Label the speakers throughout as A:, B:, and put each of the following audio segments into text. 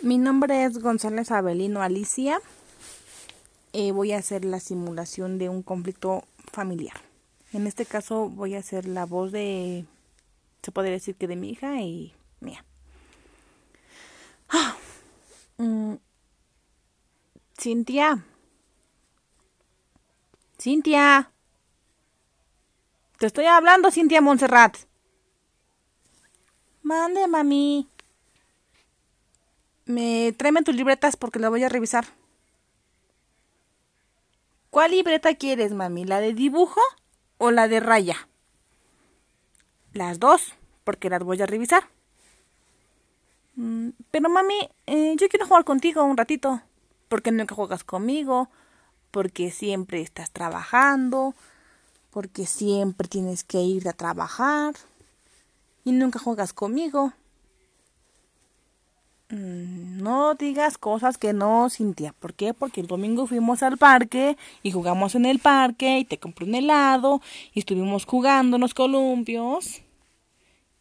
A: Mi nombre es González Abelino Alicia. Eh, voy a hacer la simulación de un conflicto familiar. En este caso voy a hacer la voz de, se podría decir que de mi hija y mía. Ah, mm. Cintia. Cintia. Te estoy hablando, Cintia Montserrat. Mande, mami. Me tráeme tus libretas porque las voy a revisar. ¿Cuál libreta quieres, mami? ¿La de dibujo o la de raya? Las dos, porque las voy a revisar. Mm, pero mami, eh, yo quiero jugar contigo un ratito. Porque nunca juegas conmigo, porque siempre estás trabajando, porque siempre tienes que ir a trabajar y nunca juegas conmigo. Mm, no digas cosas que no, Cintia. ¿Por qué? Porque el domingo fuimos al parque y jugamos en el parque y te compré un helado y estuvimos jugando en los columpios.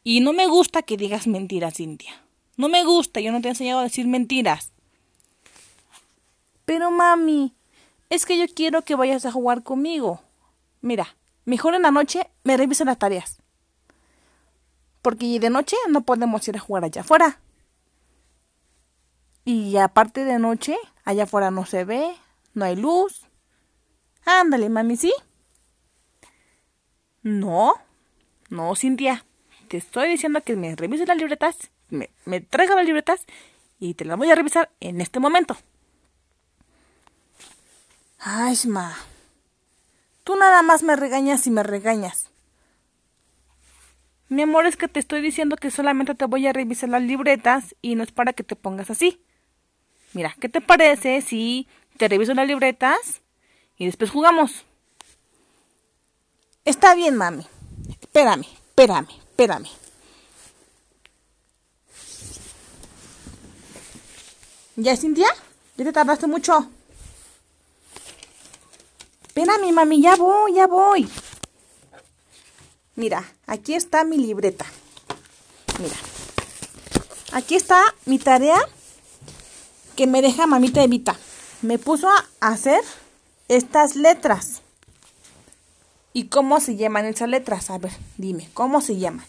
A: Y no me gusta que digas mentiras, Cintia. No me gusta, yo no te he enseñado a decir mentiras. Pero mami, es que yo quiero que vayas a jugar conmigo. Mira, mejor en la noche me revisan las tareas. Porque de noche no podemos ir a jugar allá afuera. Y aparte de noche, allá afuera no se ve, no hay luz. Ándale, mami, ¿sí? No, no, Cintia. Te estoy diciendo que me revises las libretas, me, me traigas las libretas y te las voy a revisar en este momento. Ay, ma. Tú nada más me regañas y me regañas. Mi amor, es que te estoy diciendo que solamente te voy a revisar las libretas y no es para que te pongas así. Mira, ¿qué te parece si te reviso las libretas y después jugamos? Está bien, mami. Espérame, espérame, espérame. ¿Ya, Cintia? ¿Ya te tardaste mucho? Espérame, mami, ya voy, ya voy. Mira, aquí está mi libreta. Mira. Aquí está mi tarea que me deja mamita Evita. Me puso a hacer estas letras. ¿Y cómo se llaman esas letras? A ver, dime, ¿cómo se llaman?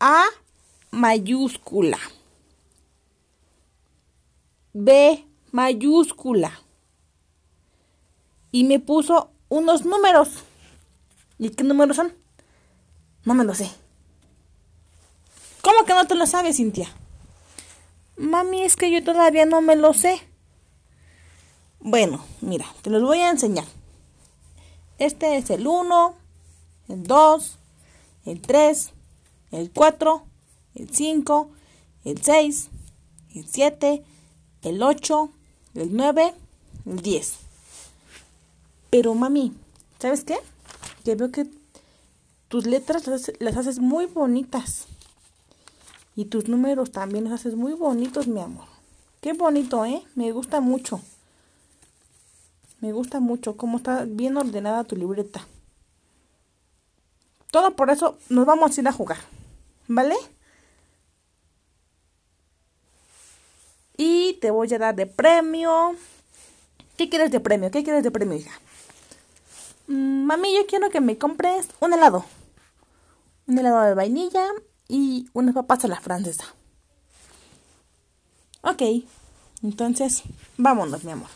A: A mayúscula. B mayúscula. Y me puso unos números. ¿Y qué números son? No me lo sé. ¿Cómo que no te lo sabes, Cintia? Mami, es que yo todavía no me lo sé. Bueno, mira, te los voy a enseñar. Este es el 1, el 2, el 3, el 4, el 5, el 6, el 7, el 8, el 9, el 10. Pero mami, ¿sabes qué? Que veo que tus letras las, las haces muy bonitas. Y tus números también los haces muy bonitos, mi amor. Qué bonito, ¿eh? Me gusta mucho. Me gusta mucho cómo está bien ordenada tu libreta. Todo por eso nos vamos a ir a jugar. ¿Vale? Y te voy a dar de premio. ¿Qué quieres de premio? ¿Qué quieres de premio, hija? Mm, mami, yo quiero que me compres un helado. Un helado de vainilla y unas papas a la francesa. Ok, entonces vámonos, mi amor.